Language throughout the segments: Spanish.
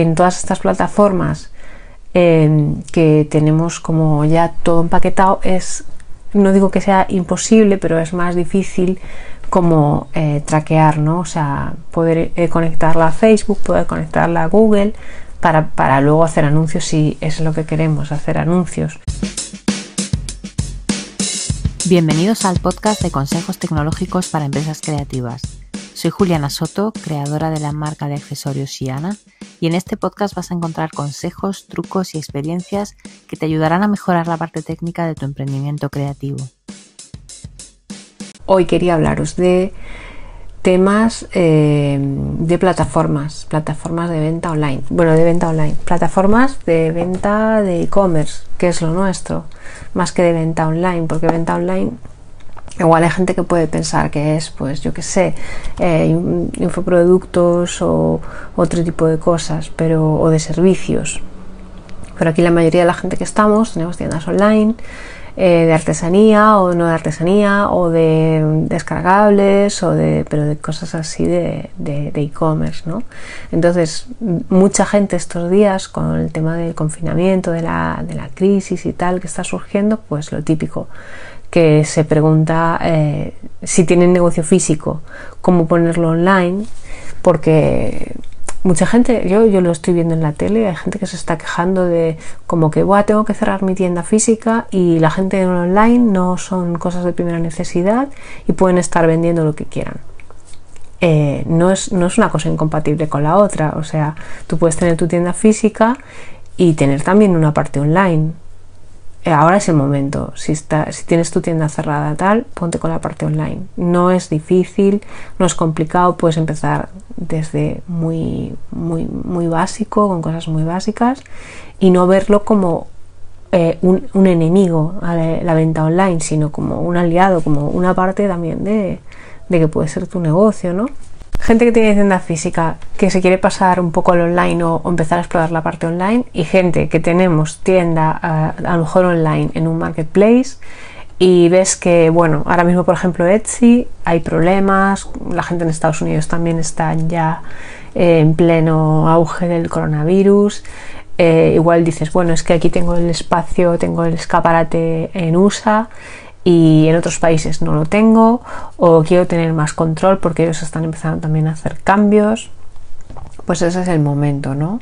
en todas estas plataformas em, que tenemos como ya todo empaquetado es, no digo que sea imposible, pero es más difícil como eh, traquear, ¿no? O sea, poder eh, conectarla a Facebook, poder conectarla a Google para, para luego hacer anuncios si es lo que queremos, hacer anuncios. Bienvenidos al podcast de consejos tecnológicos para empresas creativas. Soy Juliana Soto, creadora de la marca de accesorios Shiana, y en este podcast vas a encontrar consejos, trucos y experiencias que te ayudarán a mejorar la parte técnica de tu emprendimiento creativo. Hoy quería hablaros de temas eh, de plataformas, plataformas de venta online, bueno, de venta online, plataformas de venta de e-commerce, que es lo nuestro, más que de venta online, porque venta online Igual hay gente que puede pensar que es, pues yo qué sé, eh, infoproductos o otro tipo de cosas, pero o de servicios. Pero aquí la mayoría de la gente que estamos tenemos tiendas online eh, de artesanía o no de artesanía o de descargables o de pero de cosas así de e-commerce, ¿no? Entonces mucha gente estos días con el tema del confinamiento, de la, de la crisis y tal que está surgiendo, pues lo típico que se pregunta eh, si tienen negocio físico, cómo ponerlo online, porque mucha gente, yo, yo lo estoy viendo en la tele, hay gente que se está quejando de como que Buah, tengo que cerrar mi tienda física y la gente en online no son cosas de primera necesidad y pueden estar vendiendo lo que quieran. Eh, no, es, no es una cosa incompatible con la otra, o sea, tú puedes tener tu tienda física y tener también una parte online ahora es el momento. Si, está, si tienes tu tienda cerrada tal, ponte con la parte online. No es difícil, no es complicado, puedes empezar desde muy, muy, muy básico, con cosas muy básicas, y no verlo como eh, un, enemigo a la, venta online, sino como un aliado, como una parte también de, de que puede ser tu negocio, ¿no? Gente que tiene tienda física que se quiere pasar un poco al online o, empezar a explorar la parte online y gente que tenemos tienda a, lo mejor online en un marketplace y ves que, bueno, ahora mismo por ejemplo Etsy hay problemas, la gente en Estados Unidos también está ya eh, en pleno auge del coronavirus. Eh, igual dices, bueno, es que aquí tengo el espacio, tengo el escaparate en USA y en otros países no lo tengo o quiero tener más control porque ellos están empezando también a hacer cambios, pues ese es el momento, ¿no?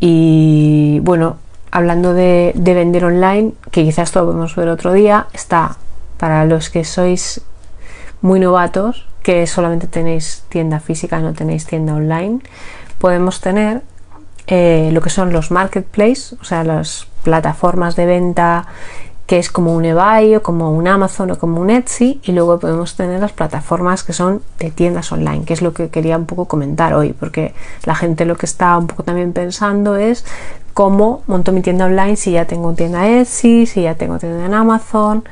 Y bueno, hablando de, vender online, que quizás esto lo podemos ver otro día, está para los que sois muy novatos, que solamente tenéis tienda física, no tenéis tienda online, podemos tener eh, lo que son los marketplaces, o sea, las plataformas de venta que es como un eBay o como un Amazon o como un Etsy y luego podemos tener las plataformas que son de tiendas online, que es lo que quería un poco comentar hoy, porque la gente lo que está un poco también pensando es cómo monto mi tienda online si ya tengo tienda Etsy, si ya tengo tienda en Amazon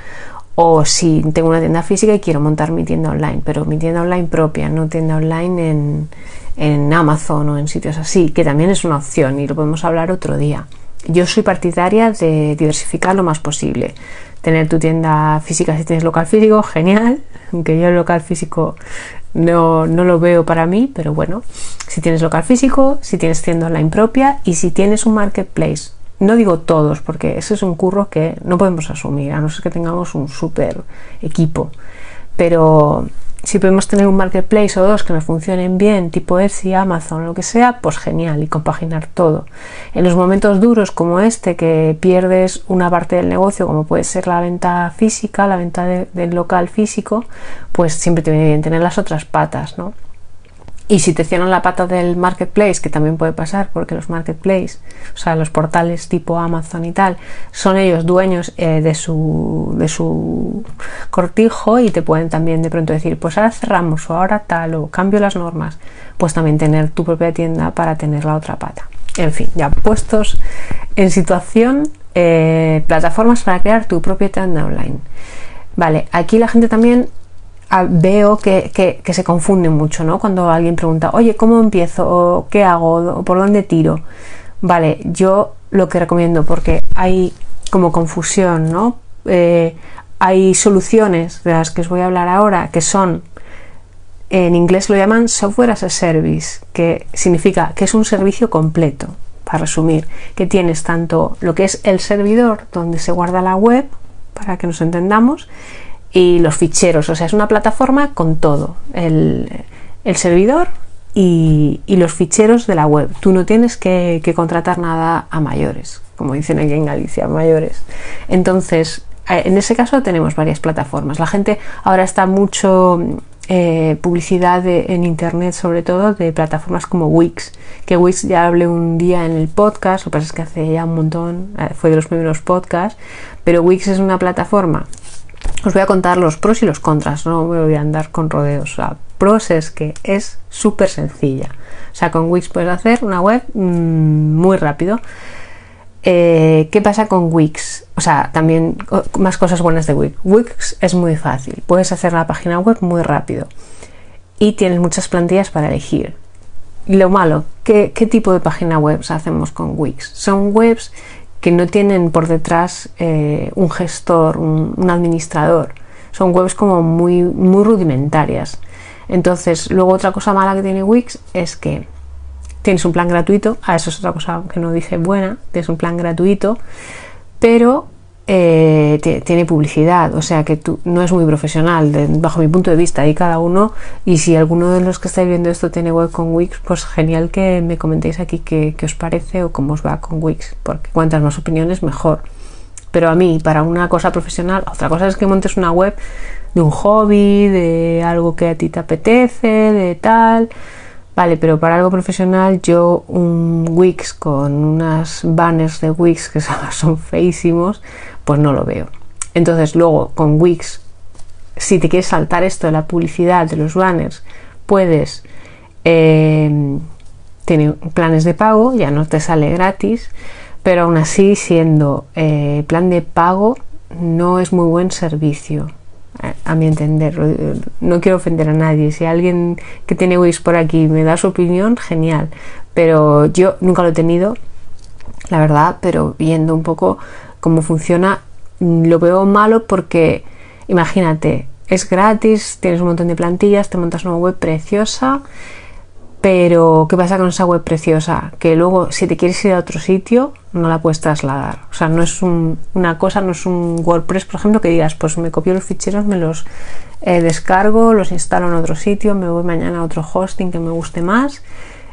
o si tengo una tienda física y quiero montar mi tienda online, pero mi tienda online propia, no tienda online en, en Amazon o en sitios así, que también es una opción y lo podemos hablar otro día yo soy partidaria de diversificar lo más posible. Tener tu tienda física si tienes local físico, genial, aunque yo el local físico no, no, lo veo para mí, pero bueno, si tienes local físico, si tienes tienda online propia y si tienes un marketplace. No digo todos, porque ese es un curro que no podemos asumir, a no ser que tengamos un super equipo. Pero si podemos tener un marketplace o dos que me funcionen bien, tipo Etsy, Amazon, lo que sea, pues genial y compaginar todo. En los momentos duros como este, que pierdes una parte del negocio, como puede ser la venta física, la venta del local físico, pues siempre te viene bien tener las otras patas, ¿no? Y si te cierran la pata del marketplace, que también puede pasar, porque los marketplaces, o sea, los portales tipo Amazon y tal, son ellos dueños eh, de, su, de su cortijo y te pueden también de pronto decir, pues ahora cerramos o ahora tal o cambio las normas, pues también tener tu propia tienda para tener la otra pata. En fin, ya puestos en situación, eh, plataformas para crear tu propia tienda online. Vale, aquí la gente también veo que, se confunde mucho, ¿no? Cuando alguien pregunta, oye, ¿cómo empiezo? ¿O qué hago? ¿O por dónde tiro? Vale, yo lo que recomiendo, porque hay como confusión, ¿no? Eh, hay soluciones de las que os voy a hablar ahora que son en inglés lo llaman software as a service, que significa que es un servicio completo, para resumir, que tienes tanto lo que es el servidor donde se guarda la web, para que nos entendamos, y los ficheros, o sea, es una plataforma con todo, el, servidor y, los ficheros de la web. Tú no tienes que, que contratar nada a mayores, como dicen aquí en Galicia, mayores. Entonces, eh, en ese caso tenemos varias plataformas. La gente ahora está mucho eh, publicidad en internet, sobre todo de plataformas como Wix, que Wix ya hablé un día en el podcast, lo que pasa es que hace ya un montón, eh, fue de los primeros podcasts, pero Wix es una plataforma. Os voy a contar los pros y los contras, no voy a andar con rodeos. O pros es que es súper sencilla. O sea, con Wix puedes hacer una web mm, muy rápido. Eh, ¿Qué pasa con Wix? O sea, también más cosas buenas de Wix. Wix es muy fácil, puedes hacer la página web muy rápido y tienes muchas plantillas para elegir. Lo malo, ¿qué, tipo de página web hacemos con Wix? Son webs que no tienen por detrás eh, un gestor, un, administrador. Son webs como muy, muy rudimentarias. Entonces, luego otra cosa mala que tiene Wix es que Tienes un plan gratuito, a eso es otra cosa que no dije buena, tienes un plan gratuito, pero eh, tiene publicidad, o sea que tú, no es muy profesional bajo mi punto de vista y cada uno, y si alguno de los que estáis viendo esto tiene web con Wix, pues genial que me comentéis aquí qué, os parece o cómo os va con Wix, porque cuantas más opiniones mejor. Pero a mí, para una cosa profesional, otra cosa es que montes una web de un hobby, de algo que a ti te apetece, de tal Vale, pero para algo profesional yo un Wix con unas banners de Wix que son feísimos, pues no lo veo. Entonces luego con Wix, si te quieres saltar esto de la publicidad de los banners, puedes eh, tener planes de pago, ya no te sale gratis, pero aún así siendo eh, plan de pago no es muy buen servicio a mi entender. No quiero ofender a nadie. Si alguien que tiene Wix por aquí me da su opinión, genial. Pero yo nunca lo he tenido, la verdad, pero viendo un poco cómo funciona, lo veo malo porque, imagínate, es gratis, tienes un montón de plantillas, te montas una web preciosa pero, ¿qué pasa con esa web preciosa? Que luego, si te quieres ir a otro sitio, no la puedes trasladar. O sea, no es una cosa, no es un WordPress, por ejemplo, que digas, pues me copio los ficheros, me los eh, descargo, los instalo en otro sitio, me voy mañana a otro hosting que me guste más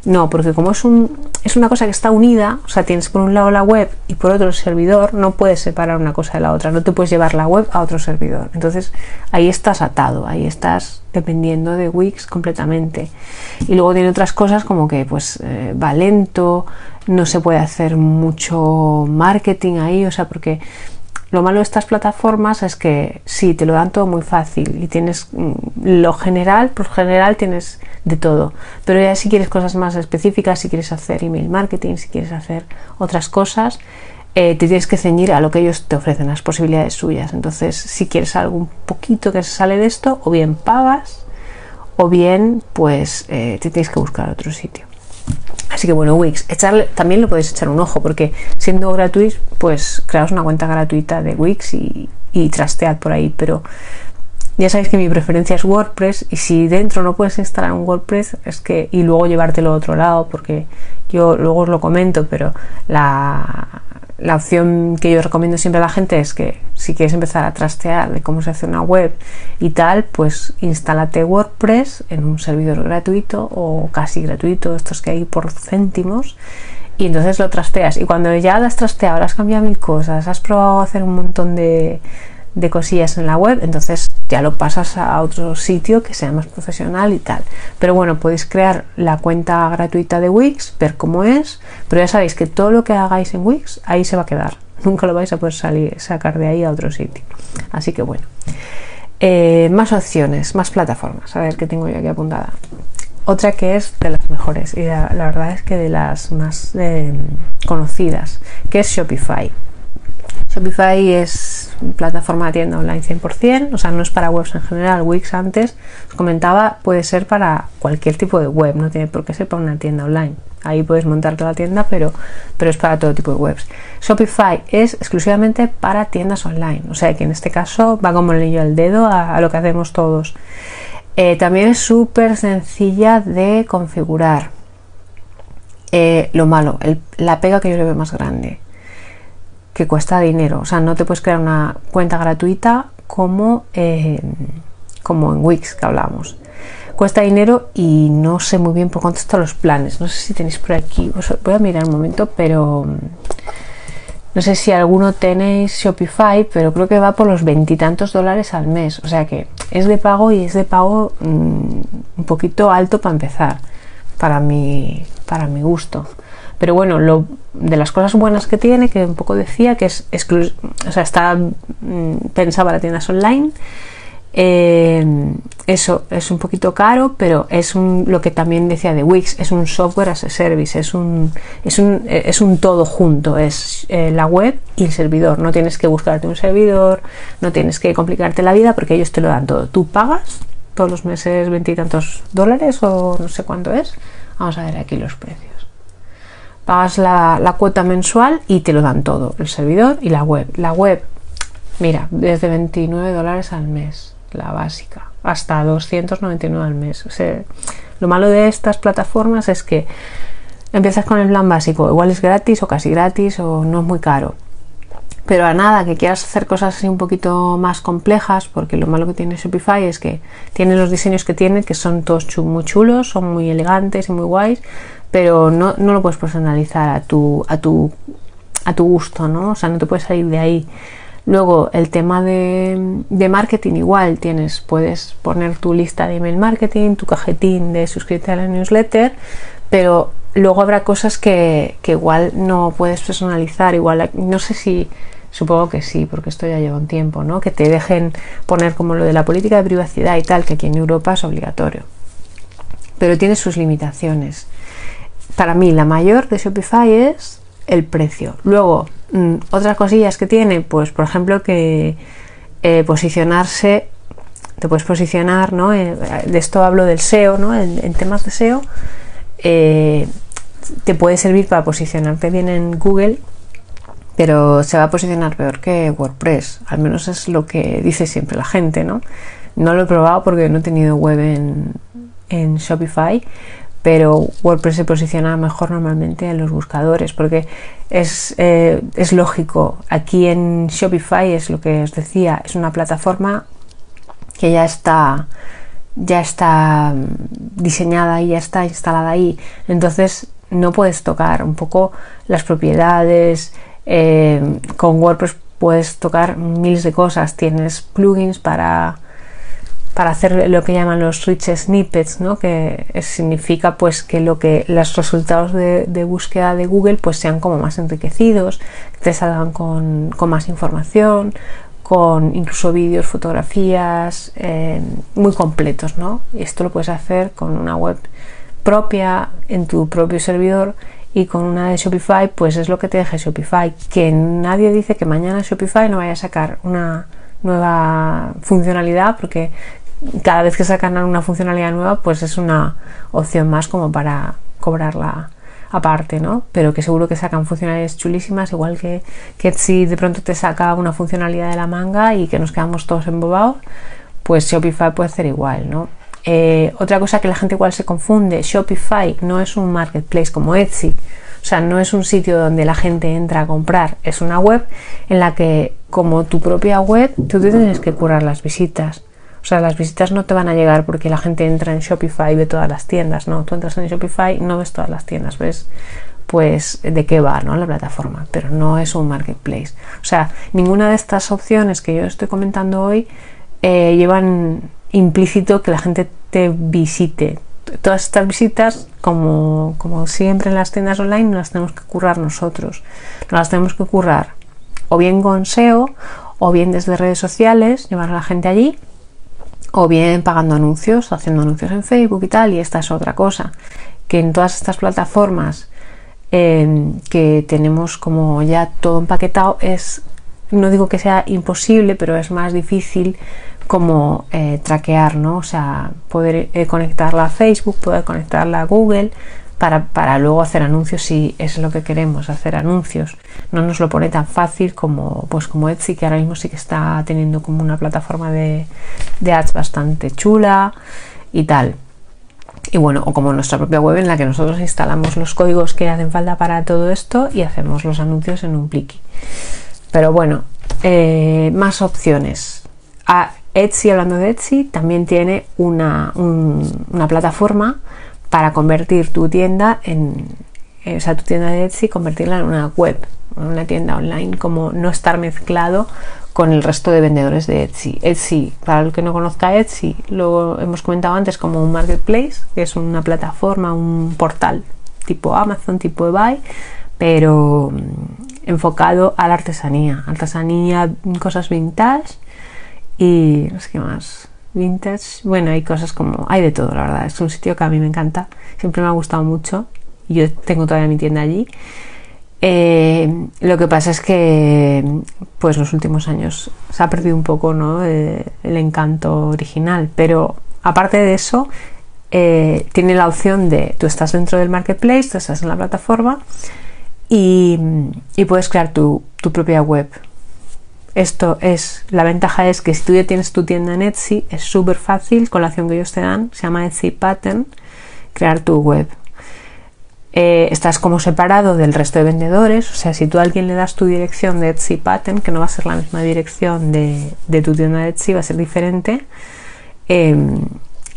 no, porque como es, un, es una cosa que está unida, o sea, tienes por un lado la web y por otro el servidor, no puedes separar una cosa de la otra, no te puedes llevar la web a otro servidor. Entonces ahí estás atado, ahí estás dependiendo de Wix completamente. Y luego tiene otras cosas como que pues eh, va lento, no se puede hacer mucho marketing ahí, o sea, porque lo malo de estas plataformas es que sí, te lo dan todo muy fácil y tienes mm, lo general, por general tienes de todo. Pero ya si quieres cosas más específicas, si quieres hacer email marketing, si quieres hacer otras cosas, eh, te tienes que ceñir a lo que ellos te ofrecen, las posibilidades suyas. Entonces, si quieres algo un poquito que se sale de esto, o bien pagas, o bien pues eh, te tienes que buscar otro sitio. Así que bueno, Wix, echarle, también lo podéis echar un ojo porque siendo gratuito, pues creaos una cuenta gratuita de Wix y, y trastead por ahí, pero ya sabéis que mi preferencia es WordPress y si dentro no puedes instalar un WordPress es que y luego llevártelo a otro lado porque yo luego os lo comento, pero la, la opción que yo recomiendo siempre a la gente es que si quieres empezar a trastear de cómo se hace una web y tal, pues instálate WordPress en un servidor gratuito o casi gratuito, estos que hay por céntimos, y entonces lo trasteas. Y cuando ya lo has trasteado, has cambiado mil cosas, has probado hacer un montón de, de cosillas en la web, entonces ya lo pasas a otro sitio que sea más profesional y tal. Pero bueno, podéis crear la cuenta gratuita de Wix, ver cómo es, pero ya sabéis que todo lo que hagáis en Wix ahí se va a quedar. Nunca lo vais a poder salir, sacar de ahí a otro sitio. Así que bueno. Eh, más opciones, más plataformas. A ver qué tengo yo aquí apuntada. Otra que es de las mejores y la, verdad es que de las más eh, conocidas, que es Shopify. Shopify es plataforma de tienda online 100%, o sea, no es para webs en general. Wix antes os comentaba, puede ser para cualquier tipo de web, no tiene por qué ser para una tienda online. Ahí puedes montarte la tienda, pero, pero es para todo tipo de webs. Shopify es exclusivamente para tiendas online, o sea que en este caso va como el niño al dedo a, lo que hacemos todos. Eh, también es súper sencilla de configurar. Eh, lo malo, la pega que yo le veo más grande, cuesta dinero. O sea, no te puedes crear una cuenta gratuita como, como en Wix que hablamos. Cuesta dinero y no sé muy bien por cuánto están los planes. No sé si tenéis por aquí. voy a mirar un momento, pero no sé si alguno tenéis Shopify, pero creo que va por los veintitantos dólares al mes. O sea que es de pago y es de pago mm, un poquito alto para empezar, para mi, para mi gusto. Pero bueno, lo, de las cosas buenas que tiene, que un poco decía, que es o sea, está mm, pensado para tiendas online eh, eso es un poquito caro, pero es un, lo que también decía de Wix, es un software as a service, es un, es un, es un todo junto, es eh, la web y el servidor. No tienes que buscarte un servidor, no tienes que complicarte la vida porque ellos te lo dan todo. Tú pagas todos los meses veintitantos dólares o no sé cuánto es. Vamos a ver aquí los precios. Pagas la, cuota mensual y te lo dan todo, el servidor y la web. La web, mira, desde 29 dólares al mes la básica, hasta 299 al mes. O sea, lo malo de estas plataformas es que empiezas con el plan básico, igual es gratis o casi gratis o no es muy caro. Pero a nada que quieras hacer cosas así un poquito más complejas, porque lo malo que tiene Shopify es que tiene los diseños que tiene, que son todos muy chulos, son muy elegantes y muy guays, pero no, no lo puedes personalizar a tu, a tu, a tu gusto, ¿no? O sea, no te puedes salir de ahí. Luego el tema de, marketing igual tienes, puedes poner tu lista de email marketing, tu cajetín de suscribirte a la newsletter, pero luego habrá cosas que, igual no puedes personalizar, igual no sé si, supongo que sí, porque esto ya lleva un tiempo, ¿no? Que te dejen poner como lo de la política de privacidad y tal, que aquí en Europa es obligatorio. Pero tiene sus limitaciones. Para mí la mayor de Shopify es el precio. Luego, Mm, otras cosillas que tiene, pues por ejemplo que eh, posicionarse, te puedes posicionar, ¿no? Eh, de esto hablo del SEO, ¿no? En, temas de SEO, eh, te puede servir para posicionarte bien en Google, pero se va a posicionar peor que WordPress, al menos es lo que dice siempre la gente, ¿no? No lo he probado porque no he tenido web en, en Shopify, pero WordPress se posiciona mejor normalmente en los buscadores porque es, eh, es, lógico. Aquí en Shopify es lo que os decía, es una plataforma que ya está ya está diseñada y ya está instalada ahí. Entonces no puedes tocar un poco las propiedades. Eh, con WordPress puedes tocar miles de cosas. Tienes plugins para para hacer lo que llaman los rich snippets, ¿no? que significa pues que lo que los resultados de, búsqueda de Google pues sean como más enriquecidos, que te salgan con, más información, con incluso vídeos, fotografías eh, muy completos, ¿no? Y esto lo puedes hacer con una web propia en tu propio servidor y con una de Shopify, pues es lo que te deje Shopify. Que nadie dice que mañana Shopify no vaya a sacar una nueva funcionalidad porque cada vez que sacan una funcionalidad nueva, pues es una opción más como para cobrarla aparte, ¿no? Pero que seguro que sacan funcionalidades chulísimas, igual que, que si de pronto te saca una funcionalidad de la manga y que nos quedamos todos embobados, pues Shopify puede hacer igual, ¿no? Eh, otra cosa que la gente igual se confunde, Shopify no es un marketplace como Etsy, o sea, no es un sitio donde la gente entra a comprar, es una web en la que como tu propia web, tú tienes que curar las visitas. O sea, las visitas no te van a llegar porque la gente entra en Shopify y ve todas las tiendas, ¿no? Tú entras en Shopify y no ves todas las tiendas, ves pues de qué va, ¿no? La plataforma, pero no es un marketplace. O sea, ninguna de estas opciones que yo estoy comentando hoy eh, llevan implícito que la gente te visite. Todas estas visitas, como, como siempre en las tiendas online, no las tenemos que currar nosotros. No las tenemos que currar o bien con SEO o bien desde redes sociales, llevar a la gente allí o bien pagando anuncios, haciendo anuncios en Facebook y tal, y esta es otra cosa, que en todas estas plataformas em, que tenemos como ya todo empaquetado es, no digo que sea imposible, pero es más difícil como eh, traquear, ¿no? O sea, poder eh, conectarla a Facebook, poder conectarla a Google, para, luego hacer anuncios si es lo que queremos, hacer anuncios. No nos lo pone tan fácil como, pues como Etsy, que ahora mismo sí que está teniendo como una plataforma de, de ads bastante chula y tal. Y bueno, o como nuestra propia web en la que nosotros instalamos los códigos que hacen falta para todo esto y hacemos los anuncios en un pliki. Pero bueno, eh, más opciones. A Etsy, hablando de Etsy, también tiene una, una plataforma para convertir tu tienda en, eh, o sea, tu tienda de Etsy, convertirla en una web, en una tienda online, como no estar mezclado con el resto de vendedores de Etsy. Etsy, para el que no conozca Etsy, lo hemos comentado antes como un marketplace, que es una plataforma, un portal tipo Amazon, tipo eBay, pero mm, enfocado a la artesanía, artesanía, cosas vintage y no sé qué más vintage. Bueno, hay cosas como, hay de todo, la verdad. Es un sitio que a mí me encanta, siempre me ha gustado mucho. Yo tengo todavía mi tienda allí. Eh, lo que pasa es que, pues, los últimos años se ha perdido un poco, ¿no? Eh, el encanto original, pero aparte de eso, eh, tiene la opción de, tú estás dentro del marketplace, tú estás en la plataforma y, puedes crear tu, tu propia web, esto es, la ventaja es que si tú ya tienes tu tienda en Etsy, es súper fácil con la acción que ellos te dan, se llama Etsy Pattern, crear tu web. Eh, estás como separado del resto de vendedores, o sea, si tú a alguien le das tu dirección de Etsy Pattern, que no va a ser la misma dirección de, tu tienda de Etsy, va a ser diferente, em,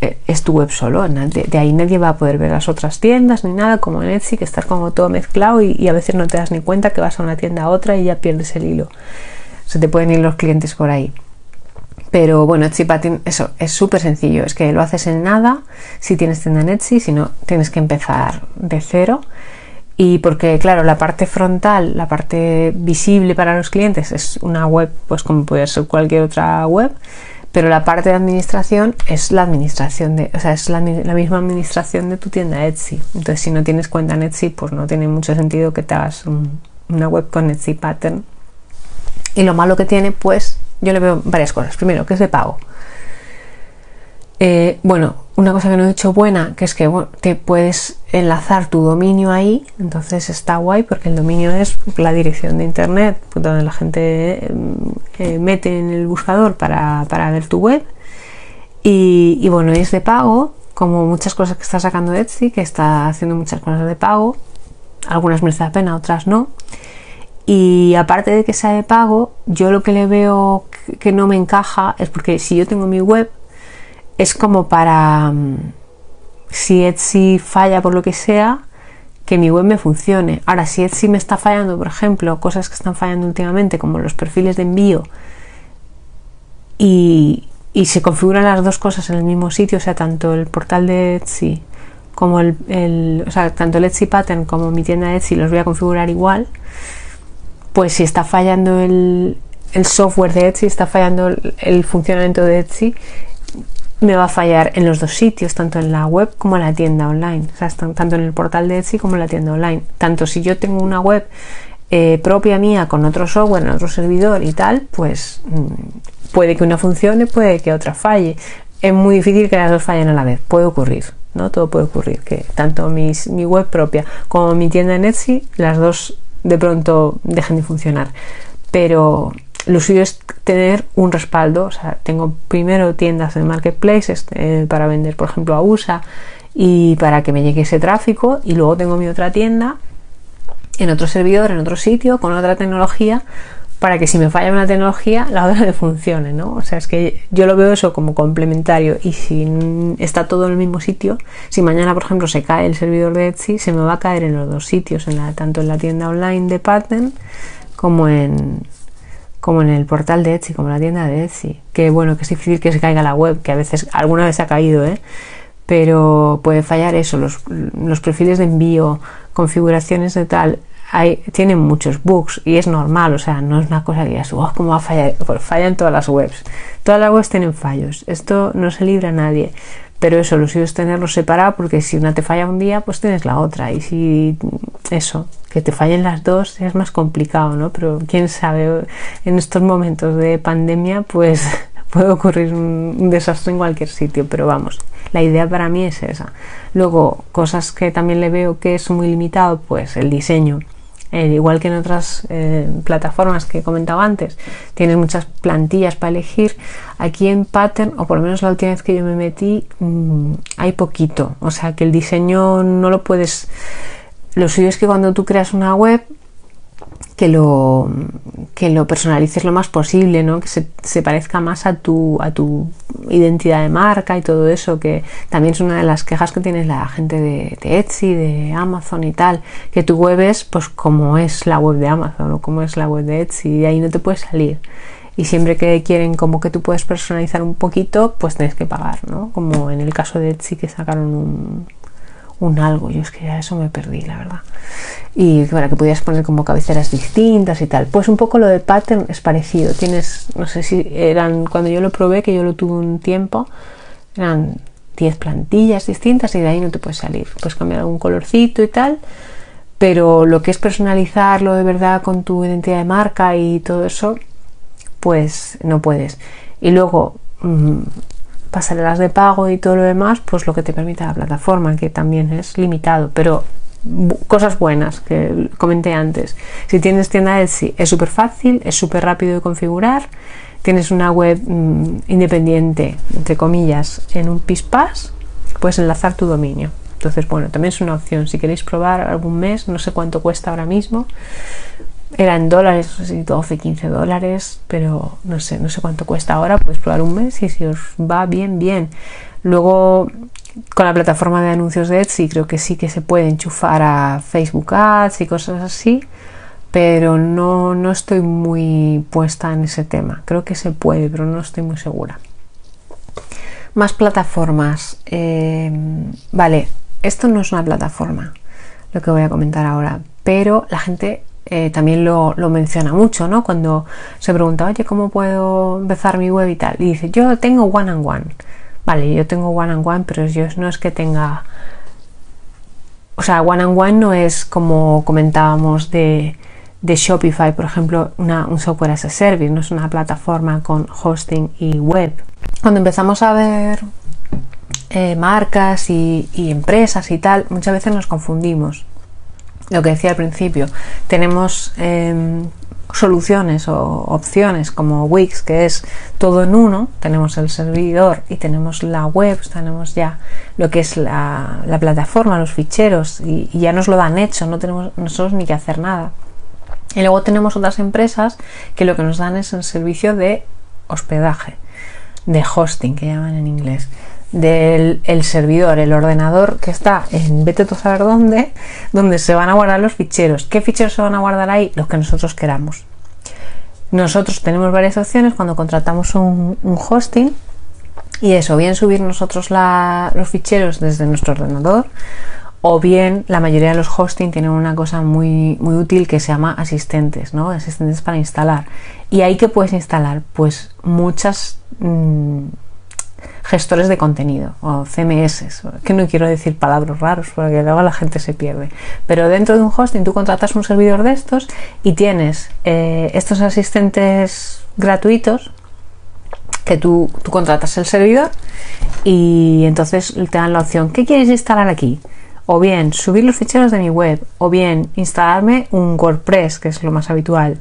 eh, es tu web solo, de, de, ahí nadie va a poder ver las otras tiendas ni nada, como en Etsy, que estás como todo mezclado y, y a veces no te das ni cuenta que vas a una tienda a otra y ya pierdes el hilo se te pueden ir los clientes por ahí. Pero bueno, Etsy Pattern, eso es súper sencillo, es que lo haces en nada si tienes tienda en Etsy, si no tienes que empezar de cero. Y porque, claro, la parte frontal, la parte visible para los clientes es una web, pues como puede ser cualquier otra web, pero la parte de administración es la administración de, o sea, es la, misma administración de tu tienda Etsy. Entonces, si no tienes cuenta en Etsy, pues no tiene mucho sentido que te hagas una web con Etsy Pattern y lo malo que tiene, pues yo le veo varias cosas. Primero, que es de pago. Eh, bueno, una cosa que no he dicho buena, que es que te puedes enlazar tu dominio ahí, entonces está guay porque el dominio es la dirección de internet donde la gente eh, mete en el buscador para, ver tu web. Y, y, bueno, es de pago, como muchas cosas que está sacando Etsy, que está haciendo muchas cosas de pago. Algunas merecen la pena, otras no. Y aparte de que sea de pago, yo lo que le veo que no me encaja es porque si yo tengo mi web, es como para, mm, si Etsy falla por lo que sea, que mi web me funcione. Ahora, si Etsy me está fallando, por ejemplo, cosas que están fallando últimamente, como los perfiles de envío, y, se configuran las dos cosas en el mismo sitio, o sea, tanto el portal de Etsy como el, o sea, tanto el Etsy Pattern como mi tienda de Etsy los voy a configurar igual, pues si está fallando el, software de Etsy, está fallando el, funcionamiento de Etsy, me va a fallar en los dos sitios, tanto en la web como en la tienda online, o sea, tanto en el portal de Etsy como en la tienda online. Tanto si yo tengo una web eh, propia mía con otro software en otro servidor y tal, pues mm, puede que una funcione, puede que otra falle. Es muy difícil que las dos fallen a la vez, puede ocurrir, ¿no? Todo puede ocurrir, que tanto mi web propia como mi tienda en Etsy, las dos de pronto dejen de funcionar. Pero lo suyo es tener un respaldo. O sea, tengo primero tiendas en marketplaces eh, para vender, por ejemplo, a USA y para que me llegue ese tráfico. Y luego tengo mi otra tienda en otro servidor, en otro sitio, con otra tecnología, para que si me falla una tecnología, la otra le funcione, ¿no? O sea, es que yo lo veo eso como complementario y si está todo en el mismo sitio, si mañana, por ejemplo, se cae el servidor de Etsy, se me va a caer en los dos sitios, en la, tanto en la tienda online de Pattern como en, como en el portal de Etsy, como la tienda de Etsy. Que bueno, que es difícil que se caiga la web, que a veces, alguna vez ha caído, ¿eh? Pero puede fallar eso, los, los perfiles de envío, configuraciones de tal tienen muchos bugs y es normal, o sea, no es una cosa que digas, oh, ¿cómo va a fallar? Pues fallan todas las webs. Todas las webs tienen fallos. Esto no se libra a nadie. Pero eso, lo suyo es tenerlo separado porque si una te falla un día, pues tienes la otra. Y si eso, que te fallen las dos, es más complicado, ¿no? Pero quién sabe, en estos momentos de pandemia, pues puede ocurrir un desastre en cualquier sitio. Pero vamos, la idea para mí es esa. Luego, cosas que también le veo que es muy limitado, pues el diseño. Eh, igual que en otras eh, plataformas que he comentado antes, tienes muchas plantillas para elegir. Aquí en Pattern, o por lo menos la última vez que yo me metí, mm, hay poquito. O sea que el diseño no lo puedes. Lo suyo es que cuando tú creas una web, que lo, que lo personalices lo más posible, ¿no? que se, parezca más a tu, a tu identidad de marca y todo eso, que también es una de las quejas que tiene la gente de, Etsy, de Amazon y tal, que tu web es pues como es la web de Amazon o como es la web de Etsy y ahí no te puedes salir. Y siempre que quieren como que tú puedes personalizar un poquito, pues tienes que pagar, ¿no? Como en el caso de Etsy que sacaron un, un algo. Yo es que ya eso me perdí, la verdad. Y para que pudieras poner como cabeceras distintas y tal. Pues un poco lo de pattern es parecido. Tienes, no sé si eran, cuando yo lo probé, que yo lo tuve un tiempo, eran 10 plantillas distintas y de ahí no te puedes salir. Puedes cambiar algún colorcito y tal. Pero lo que es personalizarlo de verdad con tu identidad de marca y todo eso, pues no puedes. Y luego, mm, pasarelas de pago y todo lo demás, pues lo que te permite la plataforma, que también es limitado, pero cosas buenas que comenté antes. Si tienes tienda Etsy, es súper fácil, es súper rápido de configurar, tienes una web mm, independiente, entre comillas, en un PISPAS, puedes enlazar tu dominio. Entonces, bueno, también es una opción. Si queréis probar algún mes, no sé cuánto cuesta ahora mismo, era en dólares, si 12, 15 dólares, pero no sé, no sé cuánto cuesta ahora, podéis probar un mes y si os va bien, bien. Luego, con la plataforma de anuncios de Etsy, creo que sí que se puede enchufar a Facebook Ads y cosas así, pero no, no estoy muy puesta en ese tema. Creo que se puede, pero no estoy muy segura. Más plataformas. Eh, vale, esto no es una plataforma, lo que voy a comentar ahora, pero la gente eh, también lo, menciona mucho, ¿no? Cuando se pregunta, oye, ¿cómo puedo empezar mi web y tal? Y dice, yo tengo one and one. Vale, yo tengo one and one, pero yo no es que tenga. O sea, one and one no es como comentábamos de, Shopify, por ejemplo, un software as a service, no es una plataforma con hosting y web. Cuando empezamos a ver eh, marcas y empresas y tal, muchas veces nos confundimos lo que decía al principio, tenemos em, soluciones o opciones como Wix, que es todo en uno, tenemos el servidor y tenemos la web, tenemos ya lo que es la, plataforma, los ficheros y, ya nos lo dan hecho, no tenemos nosotros ni que hacer nada. Y luego tenemos otras empresas que lo que nos dan es el servicio de hospedaje, de hosting, que llaman en inglés del servidor, el ordenador que está en vete a saber dónde, donde se van a guardar los ficheros. ¿Qué ficheros se van a guardar ahí? Los que nosotros queramos. Nosotros tenemos varias opciones cuando contratamos un, hosting y eso, bien subir nosotros los ficheros desde nuestro ordenador o bien la mayoría de los hosting tienen una cosa muy, muy útil que se llama asistentes, ¿no? Asistentes para instalar. ¿Y ahí qué puedes instalar? Pues muchas... Mm, gestores de contenido o CMS, que no quiero decir palabras raros porque luego la gente se pierde. Pero dentro de un hosting tú contratas un servidor de estos y tienes eh, estos asistentes gratuitos que tú, tú contratas el servidor y entonces te dan la opción, ¿qué quieres instalar aquí? O bien subir los ficheros de mi web, o bien instalarme un WordPress, que es lo más habitual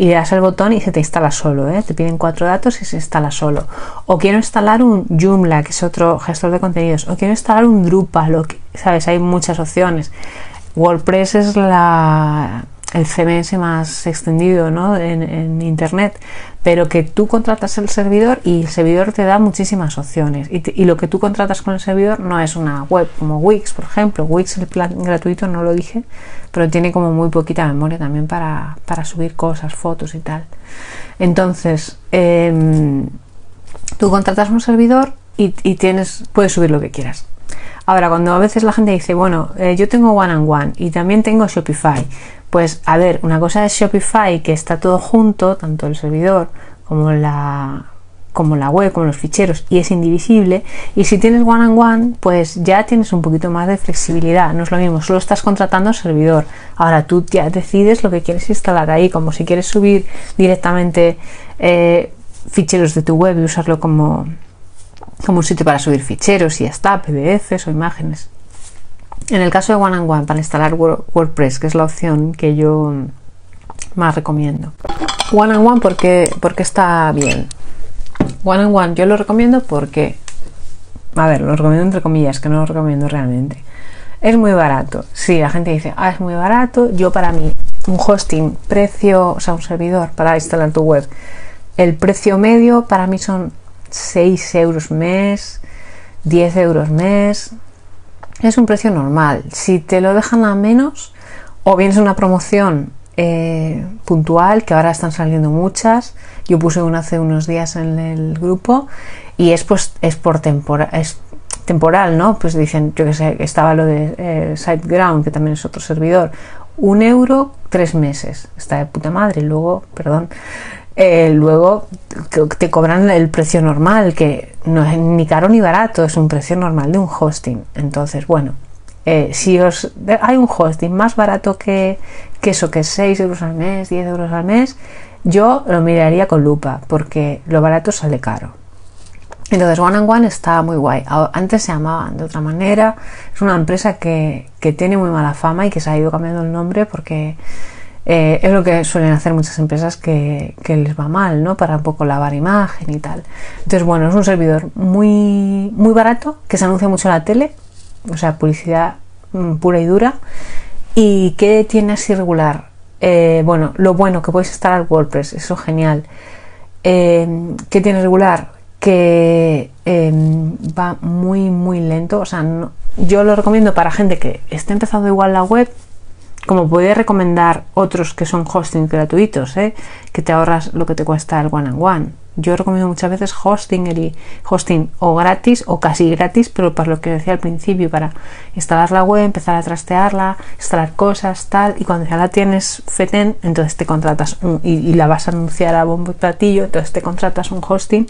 y le das el botón y se te instala solo, ¿eh? te piden cuatro datos y se instala solo. O quiero instalar un Joomla, que es otro gestor de contenidos, o quiero instalar un Drupal, sabes, hay muchas opciones. WordPress es la, el CMS más extendido en, Internet, pero que tú contratas el servidor y el servidor te da muchísimas opciones. Y, lo que tú contratas con el servidor no es una web como Wix, por ejemplo. Wix, el plan gratuito, no lo dije, pero tiene como muy poquita memoria también para, subir cosas, fotos y tal. Entonces, em, tú contratas un servidor y, tienes, puedes subir lo que quieras. Ahora, cuando a veces la gente dice, bueno, eh, yo tengo One and One y también tengo Shopify, pues a ver, una cosa es Shopify que está todo junto, tanto el servidor como la como la web, como los ficheros, y es indivisible. Y si tienes one on one, pues ya tienes un poquito más de flexibilidad. No es lo mismo, solo estás contratando servidor. Ahora tú ya decides lo que quieres instalar ahí, como si quieres subir directamente eh, ficheros de tu web y usarlo como, como un sitio para subir ficheros y ya está, PDFs o imágenes. En el caso de One and One, para instalar WordPress, que es la opción que yo más recomiendo. One and One porque, porque está bien. One and One yo lo recomiendo porque, a ver, lo recomiendo entre comillas, que no lo recomiendo realmente. Es muy barato. Sí, la gente dice, ah, es muy barato. Yo para mí, un hosting, precio, o sea, un servidor para instalar tu web, el precio medio para mí son 6 euros mes, 10 euros mes. Es un precio normal. Si te lo dejan a menos, o bien es una promoción eh, puntual, que ahora están saliendo muchas. Yo puse una hace unos días en el grupo y es pues es por temporada es temporal, ¿no? Pues dicen, yo que sé, estaba lo de eh, SiteGround, que también es otro servidor, un euro, tres meses. Está de puta madre. Luego, perdón, eh, luego te cobran el precio normal, que no es ni caro ni barato, es un precio normal de un hosting. Entonces, bueno, eh, si os hay un hosting más barato que, eso, que es 6 euros al mes, 10 euros al mes, yo lo miraría con lupa, porque lo barato sale caro. Entonces, One and One está muy guay. Antes se llamaban de otra manera. Es una empresa que, que tiene muy mala fama y que se ha ido cambiando el nombre porque eh, es lo que suelen hacer muchas empresas que, les va mal, ¿no? Para un poco lavar imagen y tal. Entonces, bueno, es un servidor muy, muy barato que se anuncia mucho en la tele o sea, publicidad mm, pura y dura. ¿Y qué tiene así regular? Eh, bueno, lo bueno que podéis instalar WordPress, eso genial. Eh, ¿Qué tiene regular? Que em, va muy, muy lento. O sea, yo lo recomiendo para gente que esté empezando igual la web, como podéis recomendar otros que son hosting gratuitos, ¿eh? que te ahorras lo que te cuesta el one and one. Yo recomiendo muchas veces hosting, y hosting o gratis o casi gratis, pero para lo que decía al principio, para instalar la web, empezar a trastearla, instalar cosas, tal, y cuando ya la tienes feten, entonces te contratas un, y, la vas a anunciar a bombo y platillo, entonces te contratas un hosting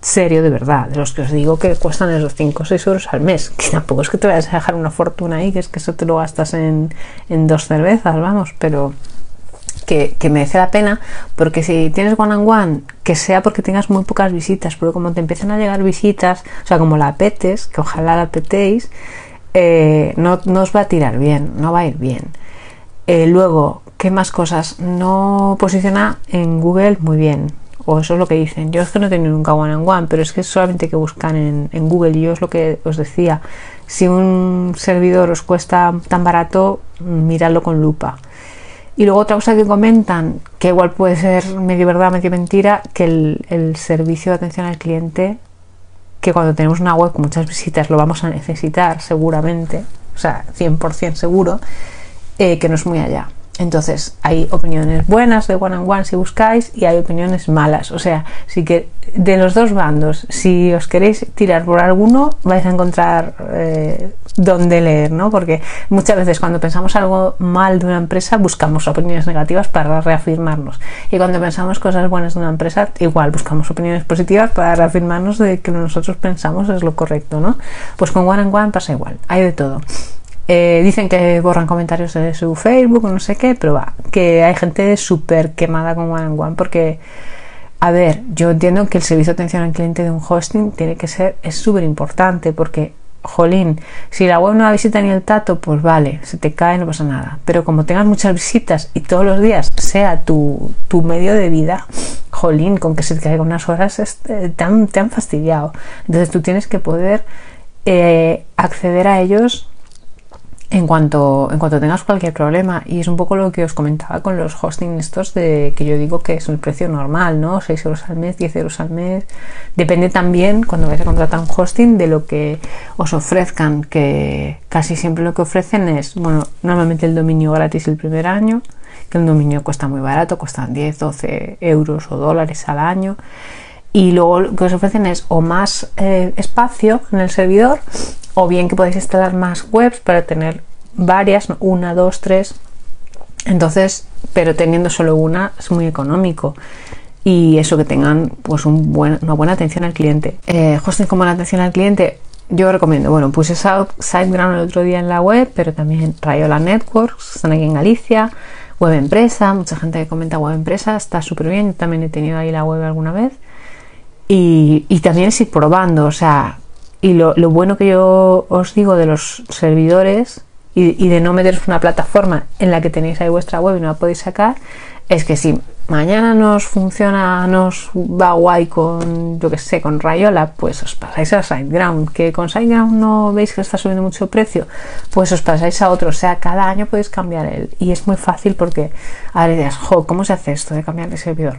serio de verdad, de los que os digo que cuestan esos 5 o 6 euros al mes, que tampoco es que te vayas a dejar una fortuna ahí, que es que eso te lo gastas en, en dos cervezas, vamos, pero que, merece la pena, porque si tienes one and one, que sea porque tengas muy pocas visitas, pero como te empiezan a llegar visitas, o sea, como la apetes, que ojalá la apetéis, eh, no, os va a tirar bien, no va a ir bien. Eh, luego, ¿qué más cosas? No posiciona en Google muy bien, o eso es lo que dicen. Yo es que no he tenido nunca one and one, pero es que solamente que buscan en, en Google. Yo es lo que os decía, si un servidor os cuesta tan barato, miradlo con lupa. Y luego otra cosa que comentan, que igual puede ser medio verdad, medio mentira, que el, servicio de atención al cliente, que cuando tenemos una web con muchas visitas lo vamos a necesitar seguramente, o sea, 100% seguro, eh, que no es muy allá. Entonces, hay opiniones buenas de one on one si buscáis y hay opiniones malas. O sea, sí que de los dos bandos, si os queréis tirar por alguno, vais a encontrar eh, dónde leer, ¿no? Porque muchas veces cuando pensamos algo mal de una empresa, buscamos opiniones negativas para reafirmarnos. Y cuando pensamos cosas buenas de una empresa, igual buscamos opiniones positivas para reafirmarnos de que nosotros pensamos es lo correcto, ¿no? Pues con one on one pasa igual, hay de todo. Eh, dicen que borran comentarios de su Facebook no sé qué, pero va, que hay gente súper quemada con One and One porque, a ver, yo entiendo que el servicio de atención al cliente de un hosting tiene que ser, es súper importante porque, jolín, si la web no la visita ni el tato, pues vale, se te cae, no pasa nada. Pero como tengas muchas visitas y todos los días sea tu, tu medio de vida, jolín, con que se te caiga unas horas, eh, te, han, te han fastidiado. Entonces tú tienes que poder eh, acceder a ellos en cuanto, en cuanto tengas cualquier problema. Y es un poco lo que os comentaba con los hosting estos de que yo digo que es un precio normal, ¿no? 6 euros al mes, 10 euros al mes. Depende también cuando vais a contratar un hosting de lo que os ofrezcan, que casi siempre lo que ofrecen es, bueno, normalmente el dominio gratis el primer año, que el dominio cuesta muy barato, cuestan 10, 12 euros o dólares al año. Y luego lo que os ofrecen es o más eh, espacio en el servidor o bien que podéis instalar más webs para tener varias, una, dos, tres. Entonces, pero teniendo solo una es muy económico. Y eso que tengan pues un una buena atención al cliente. Eh, hosting como la atención al cliente, yo recomiendo, bueno, puse SiteGround el otro día en la web, pero también Rayola Networks, están aquí en Galicia, Web Empresa, mucha gente que comenta Web Empresa, está súper bien, yo también he tenido ahí la web alguna vez. y, y también es ir probando, o sea, y lo, lo, bueno que yo os digo de los servidores y, de no meteros una plataforma en la que tenéis ahí vuestra web y no la podéis sacar, es que si mañana nos funciona, nos va guay con, yo que sé, con Rayola, pues os pasáis a SiteGround. Que con SiteGround no veis que está subiendo mucho precio, pues os pasáis a otro. O sea, cada año podéis cambiar él. Y es muy fácil porque ahora dirás, jo, ¿cómo se hace esto de cambiar de servidor?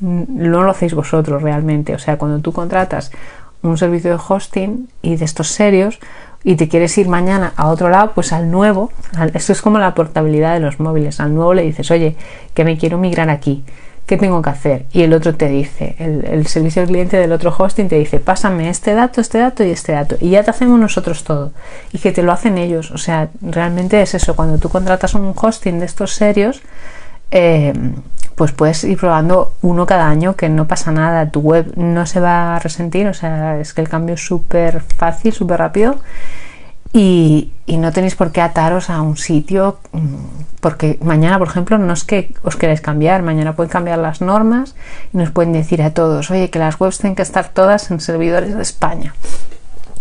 No lo hacéis vosotros realmente. O sea, cuando tú contratas un servicio de hosting y de estos serios, y te quieres ir mañana a otro lado, pues al nuevo, esto es como la portabilidad de los móviles, al nuevo le dices, oye, que me quiero migrar aquí, ¿qué tengo que hacer? Y el otro te dice, el, el servicio al cliente del otro hosting te dice, pásame este dato, este dato y este dato, y ya te hacemos nosotros todo, y que te lo hacen ellos, o sea, realmente es eso, cuando tú contratas un hosting de estos serios, eh, pues puedes ir probando uno cada año que no pasa nada, tu web no se va a resentir, o sea, es que el cambio es súper fácil, súper rápido y, y, no tenéis por qué ataros a un sitio mm, porque mañana, por ejemplo, no es que os queráis cambiar, mañana pueden cambiar las normas y nos pueden decir a todos, oye, que las webs tienen que estar todas en servidores de España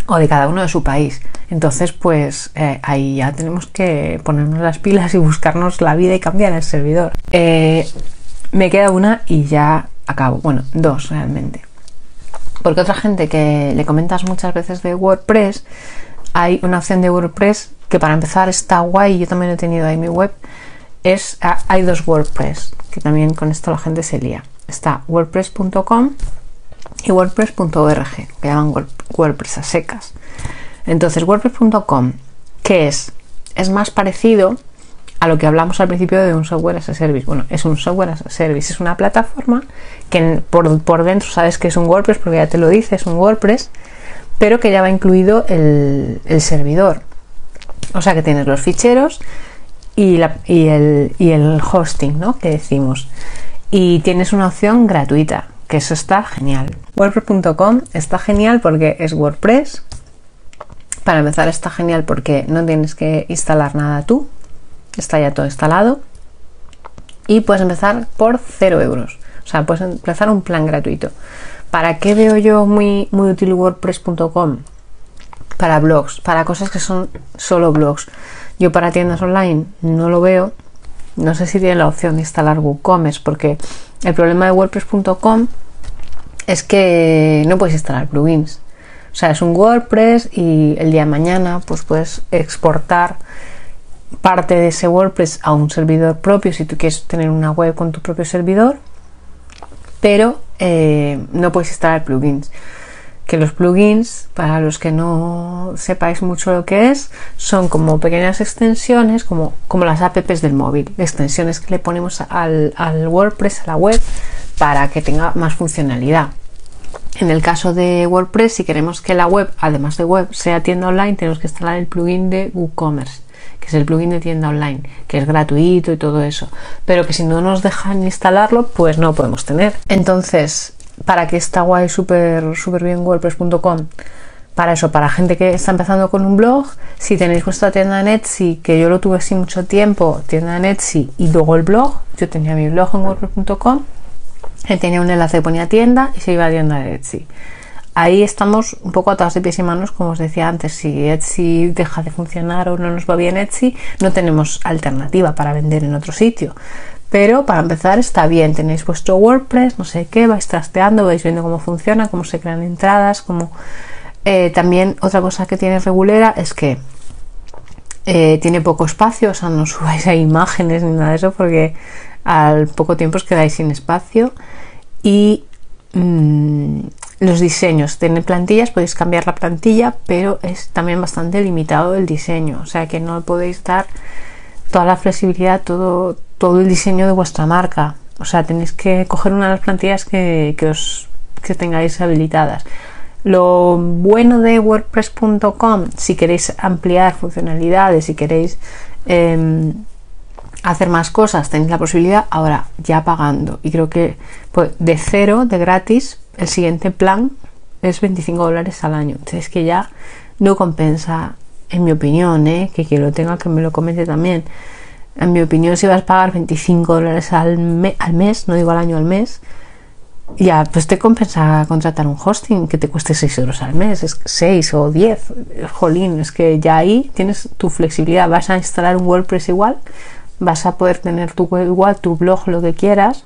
o de cada uno de su país. Entonces, pues eh, ahí ya tenemos que ponernos las pilas y buscarnos la vida y cambiar el servidor. Eh, me queda una y ya acabo. Bueno, dos realmente. Porque otra gente que le comentas muchas veces de WordPress, hay una opción de WordPress que para empezar está guay, yo también he tenido ahí mi web, es ah, hay dos WordPress, que también con esto la gente se lía. Está wordpress.com y wordpress.org, que llaman WordPress a secas. Entonces, wordpress.com, ¿qué es? Es más parecido a lo que hablamos al principio de un software as a service. Bueno, es un software as a service, es una plataforma que por, por dentro sabes que es un WordPress porque ya te lo dice, es un WordPress, pero que ya va incluido el, el servidor. O sea que tienes los ficheros y, la, y, el, y el hosting, ¿no? Que decimos. Y tienes una opción gratuita que eso está genial. WordPress.com está genial porque es WordPress. Para empezar está genial porque no tienes que instalar nada tú, está ya todo instalado. Y puedes empezar por 0 euros. O sea, puedes empezar un plan gratuito. ¿Para qué veo yo muy, muy útil WordPress.com? Para blogs, para cosas que son solo blogs. Yo para tiendas online no lo veo. No sé si tiene la opción de instalar WooCommerce porque el problema de WordPress.com es que no puedes instalar plugins. O sea, es un WordPress y el día de mañana pues puedes exportar parte de ese WordPress a un servidor propio si tú quieres tener una web con tu propio servidor, pero eh, no puedes instalar plugins. Que los plugins, para los que no sepáis mucho lo que es, son como pequeñas extensiones, como, como las apps del móvil, extensiones que le ponemos al, al WordPress, a la web, para que tenga más funcionalidad. En el caso de WordPress, si queremos que la web, además de web, sea tienda online, tenemos que instalar el plugin de WooCommerce, que es el plugin de tienda online, que es gratuito y todo eso. Pero que si no nos dejan instalarlo, pues no podemos tener. Entonces, para que está guay súper súper bien WordPress.com, para eso, para gente que está empezando con un blog, si tenéis vuestra tienda en Etsy, que yo lo tuve así mucho tiempo, tienda en Etsy y luego el blog, yo tenía mi blog en WordPress.com él tenía un enlace ponía tienda y se iba a tienda de Etsy. Ahí estamos un poco atados de pies y manos, como os decía antes, si Etsy deja de funcionar o no nos va bien Etsy, no tenemos alternativa para vender en otro sitio. Pero para empezar está bien, tenéis vuestro WordPress, no sé qué, vais trasteando, vais viendo cómo funciona, cómo se crean entradas, cómo... Eh, también otra cosa que tiene regulera es que eh, tiene poco espacio, o sea, no subáis a imágenes ni nada de eso porque al poco tiempo os quedáis sin espacio y mmm, los diseños. Tiene plantillas podéis cambiar la plantilla pero es también bastante limitado el diseño. O sea que no podéis dar toda la flexibilidad todo todo el diseño de vuestra marca. O sea tenéis que coger una de las plantillas que, que os que tengáis habilitadas. Lo bueno de wordpress.com si queréis ampliar funcionalidades si queréis eh, hacer más cosas, tenéis la posibilidad ahora ya pagando. Y creo que pues, de cero, de gratis, el siguiente plan es 25 dólares al año. Entonces que ya no compensa, en mi opinión, ¿eh? que quien lo tenga que me lo comente también. En mi opinión, si vas a pagar 25 dólares al, al mes, no digo al año, al mes, ya, pues te compensa contratar un hosting que te cueste 6 euros al mes, es 6 o 10. Jolín, es que ya ahí tienes tu flexibilidad. Vas a instalar un WordPress igual, vas a poder tener tu web igual, tu blog, lo que quieras,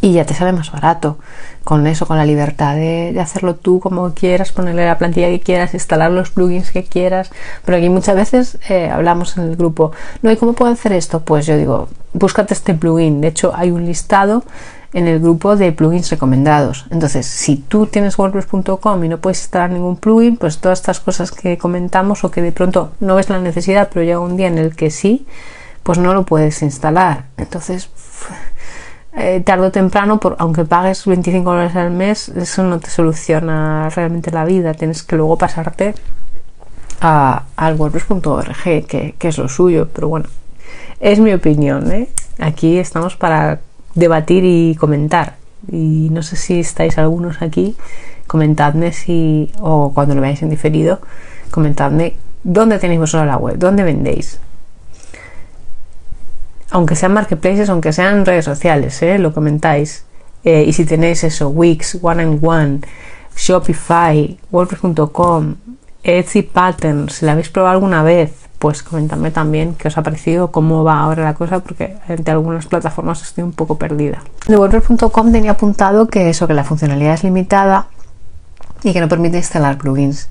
y ya te sale más barato. Con eso, con la libertad de, hacerlo tú como quieras, ponerle la plantilla que quieras, instalar los plugins que quieras. Pero aquí muchas veces eh, hablamos en el grupo, no, ¿y cómo puedo hacer esto? Pues yo digo, búscate este plugin. De hecho, hay un listado en el grupo de plugins recomendados. Entonces, si tú tienes WordPress.com y no puedes instalar ningún plugin, pues todas estas cosas que comentamos o que de pronto no ves la necesidad, pero llega un día en el que sí, pues no lo puedes instalar. Entonces, eh, tarde o temprano, por, aunque pagues 25 dólares al mes, eso no te soluciona realmente la vida. Tienes que luego pasarte a, al WordPress.org, que, es lo suyo. Pero bueno, es mi opinión. ¿eh? Aquí estamos para debatir y comentar. Y no sé si estáis algunos aquí, comentadme si, o cuando lo veáis en diferido, comentadme dónde tenéis vosotros la web, dónde vendéis. Aunque sean marketplaces, aunque sean redes sociales, ¿eh? lo comentáis. Eh, y si tenéis eso, Wix, One and One, Shopify, WordPress.com, Etsy Patterns, si la habéis probado alguna vez, pues comentadme también qué os ha parecido, cómo va ahora la cosa, porque entre algunas plataformas estoy un poco perdida. De WordPress.com tenía apuntado que eso, que la funcionalidad es limitada y que no permite instalar plugins.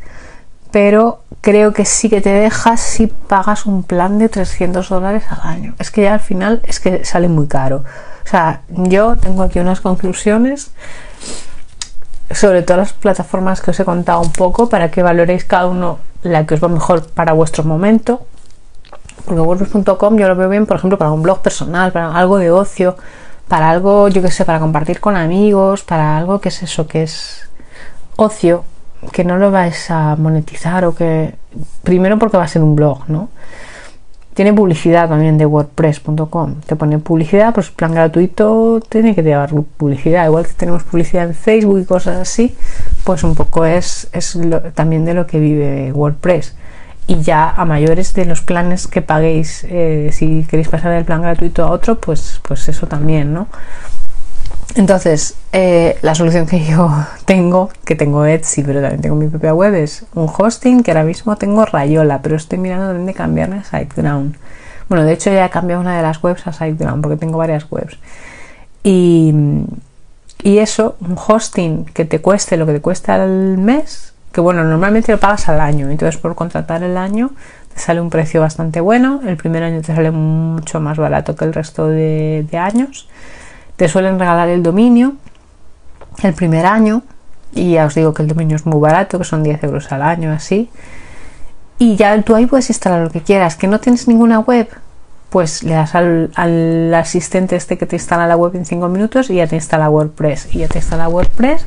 Pero creo que sí que te deja si pagas un plan de 300 dólares al año. Es que ya al final es que sale muy caro. O sea, yo tengo aquí unas conclusiones sobre todas las plataformas que os he contado un poco para que valoréis cada uno la que os va mejor para vuestro momento. Porque WordPress.com yo lo veo bien, por ejemplo, para un blog personal, para algo de ocio, para algo, yo que sé, para compartir con amigos, para algo que es eso, que es ocio, que no lo vais a monetizar o que. Primero porque va a ser un blog, ¿no? Tiene publicidad también de WordPress.com. Te pone publicidad, pues plan gratuito tiene que llevar publicidad. Igual que tenemos publicidad en Facebook y cosas así, pues un poco es, es también de lo que vive WordPress. Y ya a mayores de los planes que paguéis, eh, si queréis pasar del plan gratuito a otro, pues, pues eso también, ¿no? Entonces, eh, la solución que yo tengo, que tengo Etsy, pero también tengo mi propia web, es un hosting que ahora mismo tengo Rayola, pero estoy mirando dónde cambiarme a SiteGround. Bueno, de hecho ya he cambiado una de las webs a SiteGround porque tengo varias webs. Y, y eso, un hosting que te cueste lo que te cuesta al mes, que bueno, normalmente lo pagas al año, entonces por contratar el año te sale un precio bastante bueno, el primer año te sale mucho más barato que el resto de, de años te suelen regalar el dominio el primer año y ya os digo que el dominio es muy barato, que son 10 euros al año, así. Y ya tú ahí puedes instalar lo que quieras. ¿Que no tienes ninguna web? Pues le das al, asistente este que te instala la web en 5 minutos y ya te instala WordPress. Y ya te instala WordPress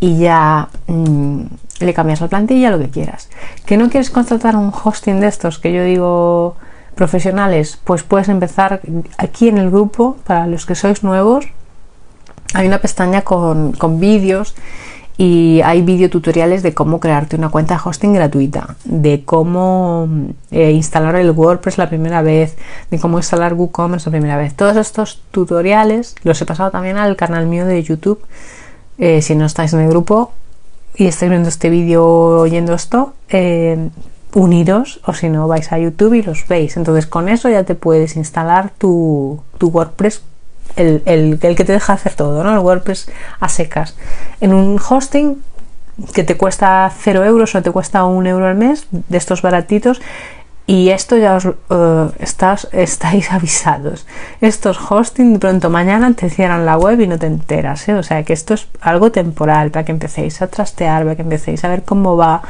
y ya mm, le cambias la plantilla, lo que quieras. ¿Que no quieres contratar un hosting de estos que yo digo profesionales, pues puedes empezar aquí en el grupo, para los que sois nuevos, hay una pestaña con, vídeos y hay videotutoriales de cómo crearte una cuenta de hosting gratuita, de cómo eh, instalar el WordPress la primera vez, de cómo instalar WooCommerce la primera vez. Todos estos tutoriales los he pasado también al canal mío de YouTube. Eh, si no estáis en el grupo y estáis viendo este vídeo oyendo esto, eh, unidos o si no vais a YouTube y los veis. Entonces con eso ya te puedes instalar tu, WordPress, el, el, el, que te deja hacer todo, ¿no? El WordPress a secas. En un hosting que te cuesta 0 euros o te cuesta un euro al mes, de estos baratitos, y esto ya os uh, estáis avisados. Estos hosting de pronto mañana te cierran la web y no te enteras. ¿eh? O sea que esto es algo temporal para que empecéis a trastear, para que empecéis a ver cómo va,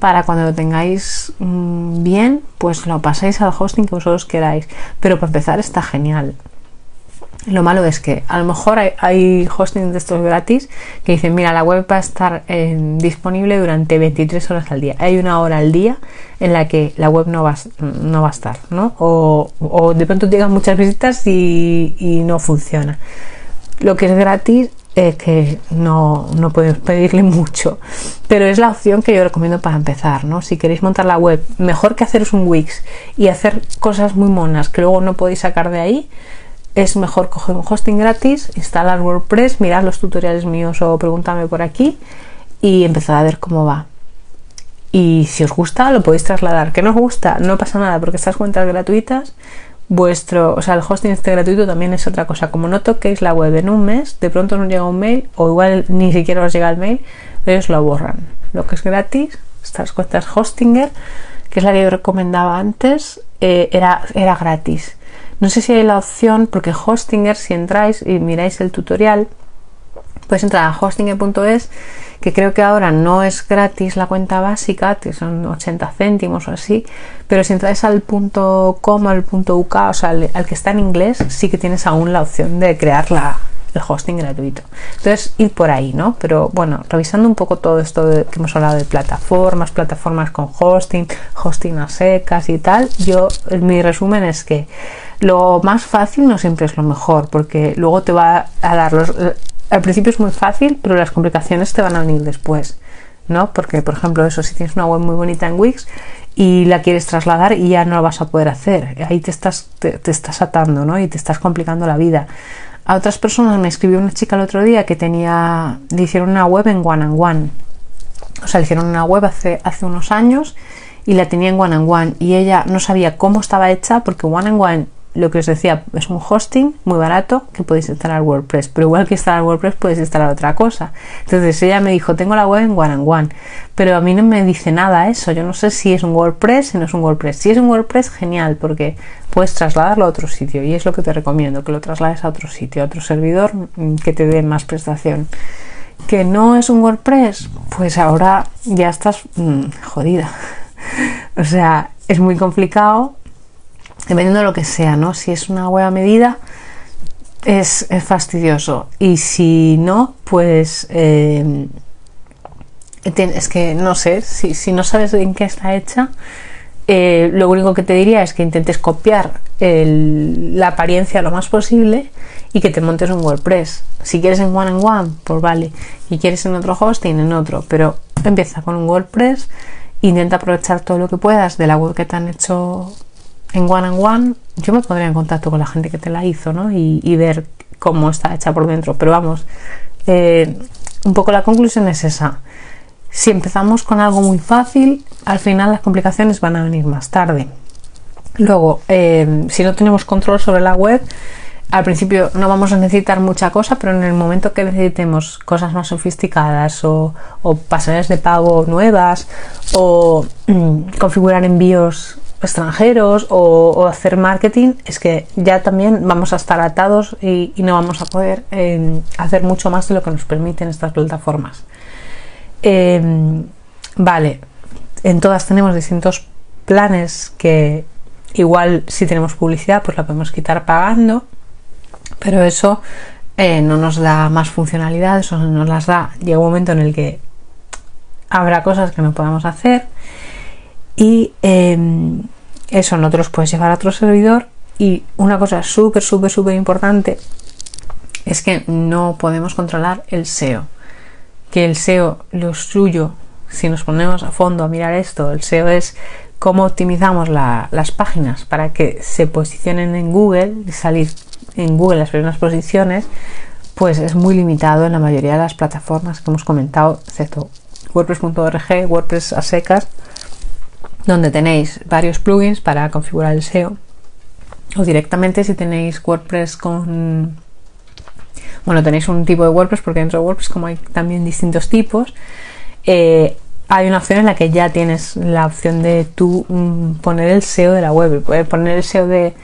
para cuando lo tengáis mm, bien, pues lo pasáis al hosting que vosotros queráis. Pero para empezar está genial. Lo malo es que a lo mejor hay, hosting de estos gratis que dicen, mira, la web va a estar eh, disponible durante 23 horas al día. Hay una hora al día en la que la web no va, no va a estar, ¿no? O, de pronto llegan muchas visitas y, no funciona. Lo que es gratis es que no, no podemos pedirle mucho, pero es la opción que yo recomiendo para empezar, ¿no? Si queréis montar la web, mejor que haceros un Wix y hacer cosas muy monas que luego no podéis sacar de ahí, es mejor coger un hosting gratis, instalar WordPress, mirar los tutoriales míos o pregúntame por aquí y empezar a ver cómo va. Y si os gusta, lo podéis trasladar. Que no os gusta, no pasa nada, porque estas cuentas gratuitas, vuestro, o sea, el hosting este gratuito también es otra cosa. Como no toquéis la web en un mes, de pronto nos llega un mail, o igual ni siquiera os llega el mail, ellos lo borran. Lo que es gratis, estas cuentas Hostinger, que es la que yo recomendaba antes, eh, era, era gratis. No sé si hay la opción, porque Hostinger, si entráis y miráis el tutorial, puedes entrar a hostinger.es, que creo que ahora no es gratis la cuenta básica, que son 80 céntimos o así, pero si entráis al punto .com al punto .uk, o sea, al, que está en inglés, sí que tienes aún la opción de crear la, el hosting gratuito. Entonces, ir por ahí, ¿no? Pero bueno, revisando un poco todo esto de, que hemos hablado de plataformas, plataformas con hosting, hosting a secas y tal, yo, mi resumen es que lo más fácil no siempre es lo mejor, porque luego te va a dar los... Al principio es muy fácil, pero las complicaciones te van a venir después, ¿no? Porque, por ejemplo, eso, si tienes una web muy bonita en Wix y la quieres trasladar y ya no la vas a poder hacer, ahí te estás, te, estás atando, ¿no? Y te estás complicando la vida. A otras personas me escribió una chica el otro día que tenía, le hicieron una web en One and One. O sea, le hicieron una web hace, hace unos años y la tenía en One and One y ella no sabía cómo estaba hecha porque One and One lo que os decía, es un hosting muy barato que podéis instalar WordPress, pero igual que instalar WordPress podéis instalar otra cosa. Entonces ella me dijo, tengo la web en One and One, pero a mí no me dice nada eso, yo no sé si es un WordPress, si no es un WordPress. Si es un WordPress, genial, porque puedes trasladarlo a otro sitio y es lo que te recomiendo, que lo traslades a otro sitio, a otro servidor mm, que te dé más prestación. Que no es un WordPress, pues ahora ya estás mm, jodida. o sea, es muy complicado dependiendo de lo que sea, ¿no? Si es una web a medida, es, fastidioso. Y si no, pues eh, es que no sé, si, si, no sabes en qué está hecha, eh, lo único que te diría es que intentes copiar la apariencia lo más posible y que te montes un WordPress. Si quieres en One and One, pues vale. Y quieres en otro hosting, en otro. Pero empieza con un WordPress, intenta aprovechar todo lo que puedas de la web que te han hecho en one and one yo me pondría en contacto con la gente que te la hizo ¿no? y, ver cómo está hecha por dentro. Pero vamos, eh, un poco la conclusión es esa. Si empezamos con algo muy fácil, al final las complicaciones van a venir más tarde. Luego, eh, si no tenemos control sobre la web, al principio no vamos a necesitar mucha cosa, pero en el momento que necesitemos cosas más sofisticadas o, o de pago nuevas o mm, configurar envíos extranjeros o, hacer marketing, es que ya también vamos a estar atados y, no vamos a poder em, hacer mucho más de lo que nos permiten estas plataformas. Em, vale, en todas tenemos distintos planes que igual si tenemos publicidad pues la podemos quitar pagando, pero eso eh, no nos da más funcionalidad, eso no nos las da. Llega un momento en el que habrá cosas que no podamos hacer y em, eso no te los puedes llevar a otro servidor. Y una cosa súper, súper, súper importante es que no podemos controlar el SEO. Que el SEO, lo suyo, si nos ponemos a fondo a mirar esto, el SEO es cómo optimizamos las páginas para que se posicionen en Google y salir en Google las primeras posiciones, pues es muy limitado en la mayoría de las plataformas que hemos comentado, excepto WordPress.org, WordPress a secas donde tenéis varios plugins para configurar el SEO o. Directamente si tenéis WordPress con bueno tenéis un tipo de WordPress porque dentro de WordPress como hay también distintos tipos eh, hay una opción en la que ya tienes la opción de tú mm, poner el SEO de la web. Poner el SEO de,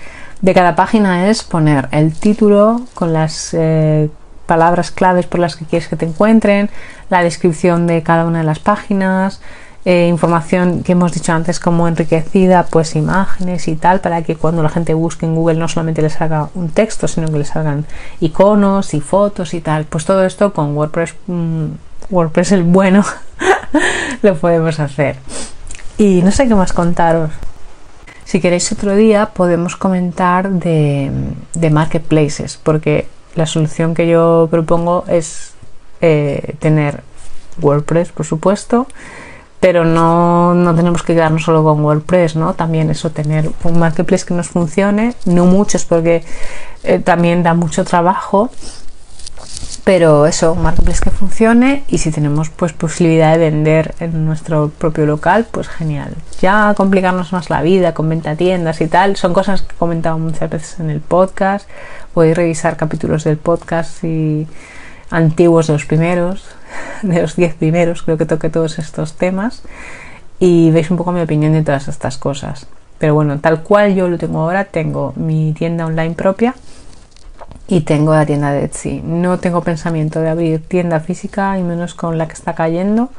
cada página es poner el título con las eh, palabras claves por las que quieres que te encuentren la descripción de cada una de las páginas eh, información que hemos dicho antes como enriquecida, pues imágenes y tal, para que cuando la gente busque en Google no solamente les salga un texto, sino que les salgan iconos y fotos y tal. Pues todo esto con WordPress, mm, WordPress el bueno, lo podemos hacer. Y no sé qué más contaros. Si queréis otro día podemos comentar de, marketplaces, porque la solución que yo propongo es eh, tener WordPress, por supuesto, pero no, no, tenemos que quedarnos solo con WordPress, ¿no? También eso, tener un marketplace que nos funcione, no muchos porque eh, también da mucho trabajo, pero eso, un marketplace que funcione y si tenemos pues posibilidad de vender en nuestro propio local, pues genial. Ya complicarnos más la vida con venta tiendas y tal, son cosas que he comentado muchas veces en el podcast, podéis revisar capítulos del podcast y antiguos de los primeros, de los 10 primeros, creo que toqué todos estos temas y veis un poco mi opinión de todas estas cosas. Pero bueno, tal cual yo lo tengo ahora, tengo mi tienda online propia y tengo la tienda de Etsy. No tengo pensamiento de abrir tienda física y menos con la que está cayendo.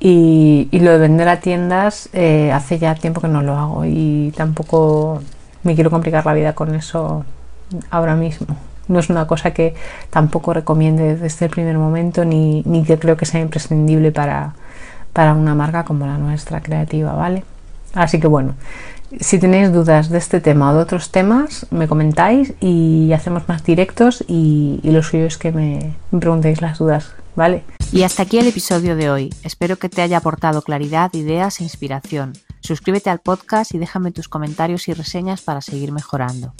Y, lo de vender a tiendas eh, hace ya tiempo que no lo hago y tampoco me quiero complicar la vida con eso ahora mismo. No es una cosa que tampoco recomiende desde el primer momento ni, ni que creo que sea imprescindible para, para una marca como la nuestra creativa, ¿vale? Así que bueno, si tenéis dudas de este tema o de otros temas, me comentáis y hacemos más directos y, y lo suyo es que me, me preguntéis las dudas, ¿vale? Y hasta aquí el episodio de hoy. Espero que te haya aportado claridad, ideas e inspiración. Suscríbete al podcast y déjame tus comentarios y reseñas para seguir mejorando.